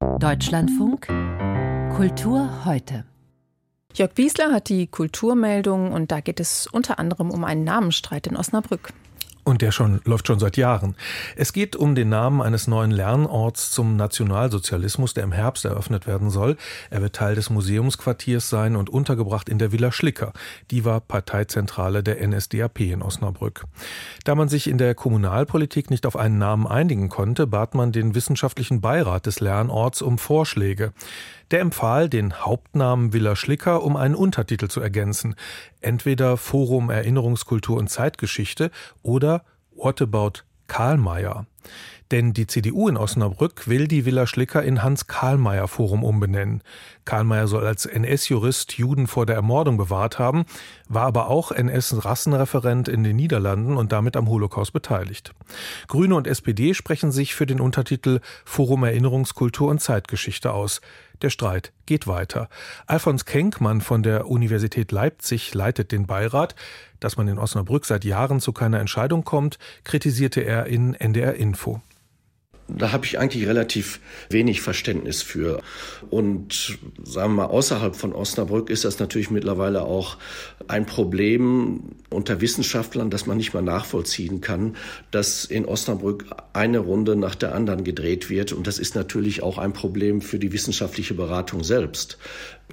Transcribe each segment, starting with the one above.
Deutschlandfunk Kultur heute. Jörg Wiesler hat die Kulturmeldung und da geht es unter anderem um einen Namensstreit in Osnabrück. Und der schon, läuft schon seit Jahren. Es geht um den Namen eines neuen Lernorts zum Nationalsozialismus, der im Herbst eröffnet werden soll. Er wird Teil des Museumsquartiers sein und untergebracht in der Villa Schlicker. Die war Parteizentrale der NSDAP in Osnabrück. Da man sich in der Kommunalpolitik nicht auf einen Namen einigen konnte, bat man den wissenschaftlichen Beirat des Lernorts um Vorschläge. Der empfahl, den Hauptnamen Villa Schlicker um einen Untertitel zu ergänzen. Entweder Forum Erinnerungskultur und Zeitgeschichte oder What about Karlmeier? Denn die CDU in Osnabrück will die Villa Schlicker in Hans-Karlmeier-Forum umbenennen. Karlmeier soll als NS-Jurist Juden vor der Ermordung bewahrt haben, war aber auch NS-Rassenreferent in den Niederlanden und damit am Holocaust beteiligt. Grüne und SPD sprechen sich für den Untertitel Forum Erinnerungskultur und Zeitgeschichte aus. Der Streit geht weiter. Alfons Kenkmann von der Universität Leipzig leitet den Beirat. Dass man in Osnabrück seit Jahren zu keiner Entscheidung kommt, kritisierte er in NDR Info da habe ich eigentlich relativ wenig Verständnis für. Und sagen wir mal, außerhalb von Osnabrück ist das natürlich mittlerweile auch ein Problem unter Wissenschaftlern, dass man nicht mal nachvollziehen kann, dass in Osnabrück eine Runde nach der anderen gedreht wird. Und das ist natürlich auch ein Problem für die wissenschaftliche Beratung selbst.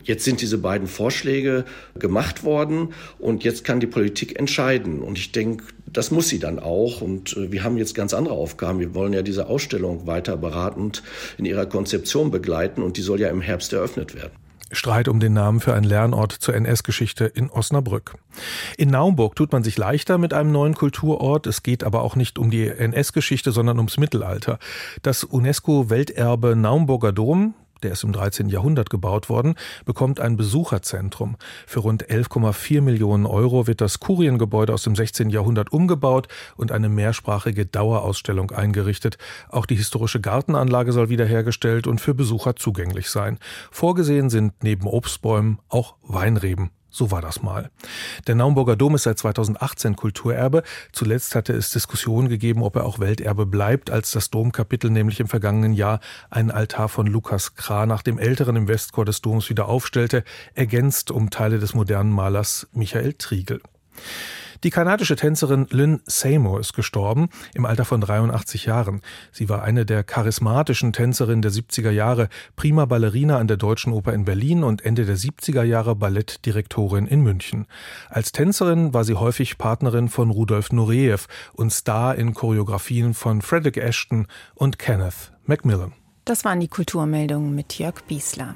Jetzt sind diese beiden Vorschläge gemacht worden und jetzt kann die Politik entscheiden. Und ich denke, das muss sie dann auch. Und äh, wir haben jetzt ganz andere Aufgaben. Wir wollen ja diese Ausstellung weiter beratend in ihrer Konzeption begleiten und die soll ja im Herbst eröffnet werden. Streit um den Namen für einen Lernort zur NS-Geschichte in Osnabrück. In Naumburg tut man sich leichter mit einem neuen Kulturort. Es geht aber auch nicht um die NS-Geschichte, sondern ums Mittelalter. Das UNESCO-Welterbe Naumburger Dom, der ist im 13. Jahrhundert gebaut worden, bekommt ein Besucherzentrum. Für rund 11,4 Millionen Euro wird das Kuriengebäude aus dem 16. Jahrhundert umgebaut und eine mehrsprachige Dauerausstellung eingerichtet. Auch die historische Gartenanlage soll wiederhergestellt und für Besucher zugänglich sein. Vorgesehen sind neben Obstbäumen auch Weinreben so war das mal. Der Naumburger Dom ist seit 2018 Kulturerbe. Zuletzt hatte es Diskussionen gegeben, ob er auch Welterbe bleibt, als das Domkapitel nämlich im vergangenen Jahr einen Altar von Lukas Kranach, dem Älteren im Westchor des Doms, wieder aufstellte, ergänzt um Teile des modernen Malers Michael Triegel. Die kanadische Tänzerin Lynn Seymour ist gestorben, im Alter von 83 Jahren. Sie war eine der charismatischen Tänzerinnen der 70er Jahre, prima Ballerina an der Deutschen Oper in Berlin und Ende der 70er Jahre Ballettdirektorin in München. Als Tänzerin war sie häufig Partnerin von Rudolf Nureyev und Star in Choreografien von Frederick Ashton und Kenneth Macmillan. Das waren die Kulturmeldungen mit Jörg Biesler.